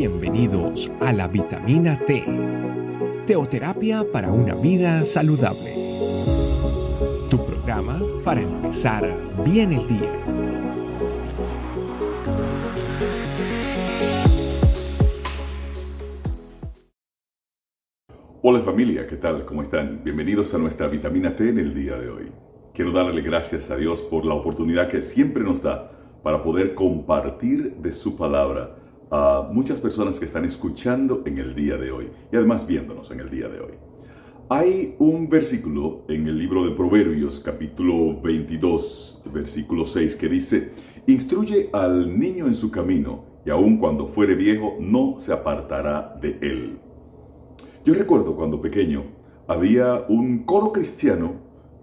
Bienvenidos a la vitamina T, teoterapia para una vida saludable. Tu programa para empezar bien el día. Hola familia, ¿qué tal? ¿Cómo están? Bienvenidos a nuestra vitamina T en el día de hoy. Quiero darle gracias a Dios por la oportunidad que siempre nos da para poder compartir de su palabra a muchas personas que están escuchando en el día de hoy y además viéndonos en el día de hoy. Hay un versículo en el libro de Proverbios capítulo 22, versículo 6 que dice, Instruye al niño en su camino y aun cuando fuere viejo no se apartará de él. Yo recuerdo cuando pequeño había un coro cristiano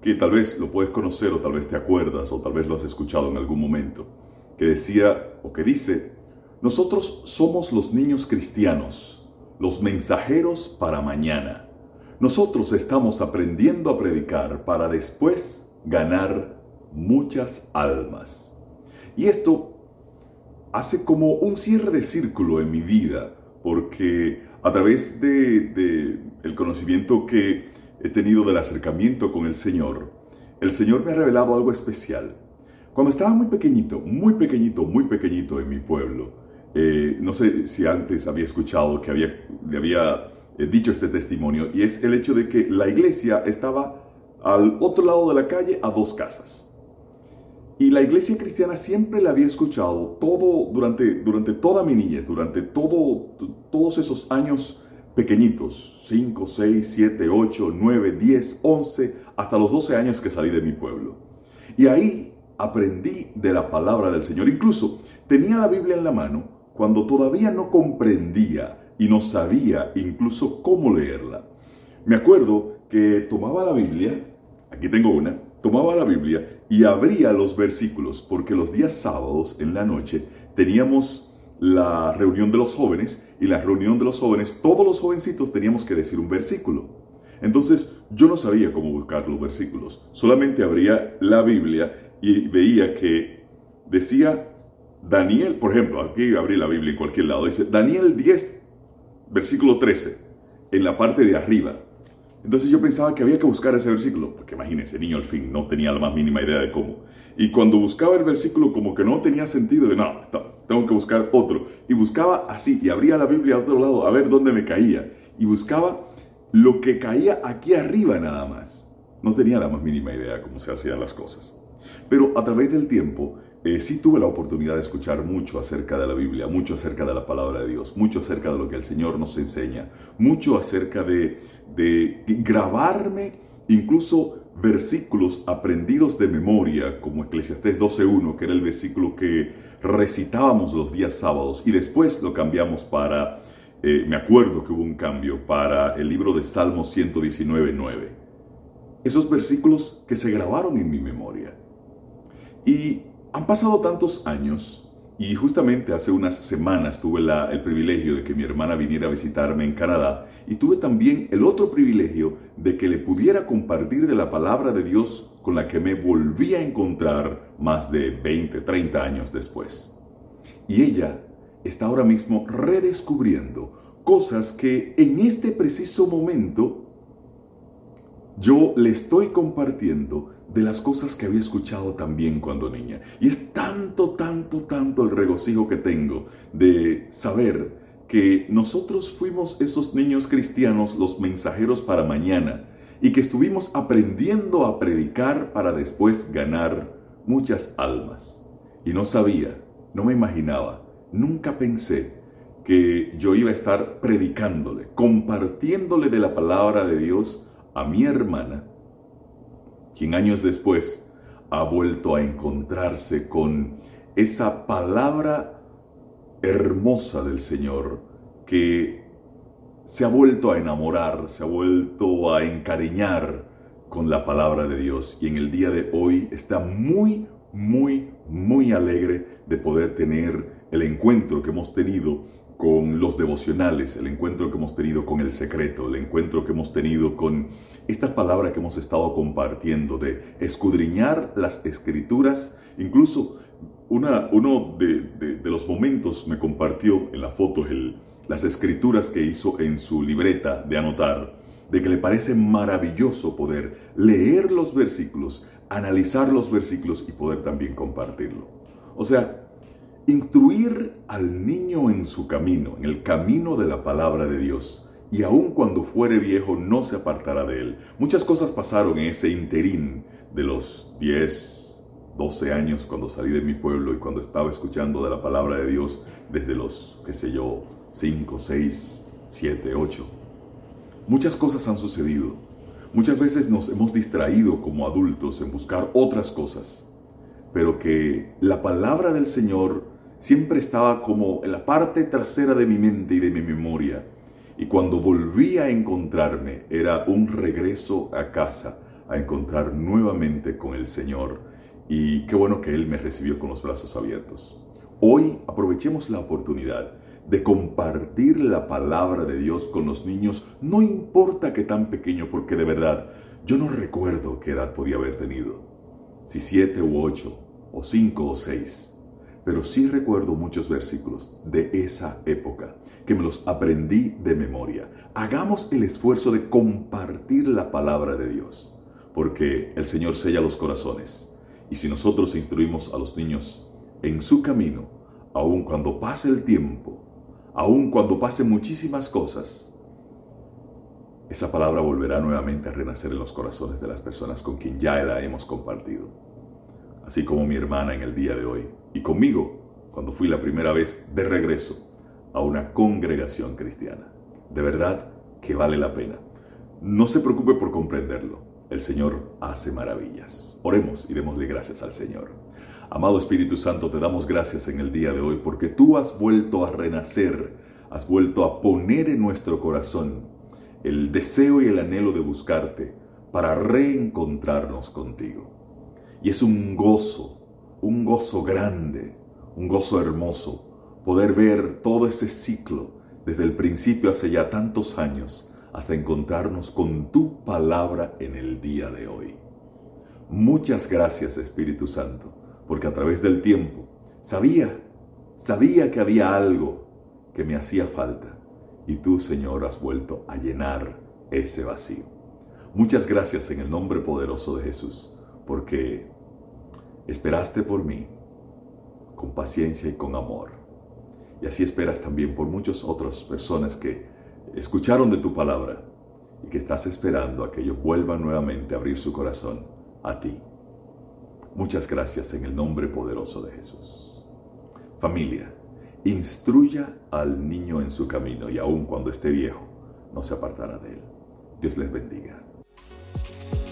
que tal vez lo puedes conocer o tal vez te acuerdas o tal vez lo has escuchado en algún momento, que decía o que dice, nosotros somos los niños cristianos, los mensajeros para mañana. Nosotros estamos aprendiendo a predicar para después ganar muchas almas. Y esto hace como un cierre de círculo en mi vida, porque a través de, el conocimiento que he tenido del acercamiento con el Señor, el Señor me ha revelado algo especial. Cuando estaba muy pequeñito, muy pequeñito, muy pequeñito en mi pueblo, eh, no sé si antes había escuchado que le había eh, dicho este testimonio, y es el hecho de que la iglesia estaba al otro lado de la calle a dos casas. Y la iglesia cristiana siempre la había escuchado todo durante, durante toda mi niñez, durante todo, todos esos años pequeñitos, 5, 6, 7, 8, 9, 10, 11, hasta los 12 años que salí de mi pueblo. Y ahí aprendí de la palabra del Señor. Incluso tenía la Biblia en la mano cuando todavía no comprendía y no sabía incluso cómo leerla. Me acuerdo que tomaba la Biblia, aquí tengo una, tomaba la Biblia y abría los versículos, porque los días sábados en la noche teníamos la reunión de los jóvenes y la reunión de los jóvenes, todos los jovencitos teníamos que decir un versículo. Entonces yo no sabía cómo buscar los versículos, solamente abría la Biblia y veía que decía Daniel, por ejemplo, aquí abrí la Biblia en cualquier lado, dice Daniel 10, versículo 13, en la parte de arriba. Entonces yo pensaba que había que buscar ese versículo, porque imagínense, niño al fin no tenía la más mínima idea de cómo. Y cuando buscaba el versículo como que no tenía sentido, de no, tengo que buscar otro. Y buscaba así, y abría la Biblia a otro lado a ver dónde me caía. Y buscaba lo que caía aquí arriba nada más. No tenía la más mínima idea cómo se hacían las cosas. Pero a través del tiempo eh, sí tuve la oportunidad de escuchar mucho acerca de la Biblia, mucho acerca de la palabra de Dios, mucho acerca de lo que el Señor nos enseña, mucho acerca de, de grabarme incluso versículos aprendidos de memoria, como Eclesiastés 12.1, que era el versículo que recitábamos los días sábados, y después lo cambiamos para, eh, me acuerdo que hubo un cambio, para el libro de Salmos 119.9. Esos versículos que se grabaron en mi memoria. Y han pasado tantos años y justamente hace unas semanas tuve el privilegio de que mi hermana viniera a visitarme en Canadá y tuve también el otro privilegio de que le pudiera compartir de la palabra de Dios con la que me volví a encontrar más de 20, 30 años después. Y ella está ahora mismo redescubriendo cosas que en este preciso momento yo le estoy compartiendo de las cosas que había escuchado también cuando niña. Y es tanto, tanto, tanto el regocijo que tengo de saber que nosotros fuimos esos niños cristianos, los mensajeros para mañana, y que estuvimos aprendiendo a predicar para después ganar muchas almas. Y no sabía, no me imaginaba, nunca pensé que yo iba a estar predicándole, compartiéndole de la palabra de Dios a mi hermana, quien años después ha vuelto a encontrarse con esa palabra hermosa del Señor que se ha vuelto a enamorar, se ha vuelto a encariñar con la palabra de Dios. Y en el día de hoy está muy, muy, muy alegre de poder tener el encuentro que hemos tenido con los devocionales, el encuentro que hemos tenido con el secreto, el encuentro que hemos tenido con esta palabra que hemos estado compartiendo de escudriñar las escrituras, incluso Una, uno de, los momentos me compartió en la foto las escrituras que hizo en su libreta de anotar, de que le parece maravilloso poder leer los versículos, analizar los versículos y poder también compartirlo. O sea, instruir al niño en su camino, en el camino de la palabra de Dios, y aun cuando fuere viejo no se apartará de él. Muchas cosas pasaron en ese interín de los 10, 12 años cuando salí de mi pueblo y cuando estaba escuchando de la palabra de Dios desde los, qué sé yo, 5, 6, 7, 8. Muchas cosas han sucedido. Muchas veces nos hemos distraído como adultos en buscar otras cosas, pero que la palabra del Señor siempre estaba como en la parte trasera de mi mente y de mi memoria. Y cuando volví a encontrarme era un regreso a casa, a encontrar nuevamente con el Señor. Y qué bueno que Él me recibió con los brazos abiertos. Hoy aprovechemos la oportunidad de compartir la palabra de Dios con los niños, no importa que tan pequeño, porque de verdad yo no recuerdo qué edad podía haber tenido, si siete u ocho, o cinco o seis, pero sí recuerdo muchos versículos de esa época que me los aprendí de memoria. Hagamos el esfuerzo de compartir la palabra de Dios, porque el Señor sella los corazones. Y si nosotros instruimos a los niños en su camino, aun cuando pase el tiempo, aun cuando pasen muchísimas cosas, esa palabra volverá nuevamente a renacer en los corazones de las personas con quien ya la hemos compartido. Así como mi hermana en el día de hoy y conmigo cuando fui la primera vez de regreso a una congregación cristiana. De verdad que vale la pena. No se preocupe por comprenderlo. El Señor hace maravillas. Oremos y démosle gracias al Señor. Amado Espíritu Santo, te damos gracias en el día de hoy porque tú has vuelto a renacer, has vuelto a poner en nuestro corazón el deseo y el anhelo de buscarte para reencontrarnos contigo. Y es un gozo, un gozo grande, un gozo hermoso, poder ver todo ese ciclo desde el principio hace ya tantos años hasta encontrarnos con tu palabra en el día de hoy. Muchas gracias Espíritu Santo porque a través del tiempo sabía, sabía que había algo que me hacía falta y tú, Señor, has vuelto a llenar ese vacío. Muchas gracias en el nombre poderoso de Jesús, porque esperaste por mí con paciencia y con amor. Y así esperas también por muchas otras personas que escucharon de tu palabra y que estás esperando a que ellos vuelvan nuevamente a abrir su corazón a ti. Muchas gracias en el nombre poderoso de Jesús. Familia, instruya al niño en su camino y aun cuando esté viejo, no se apartará de él. Dios les bendiga.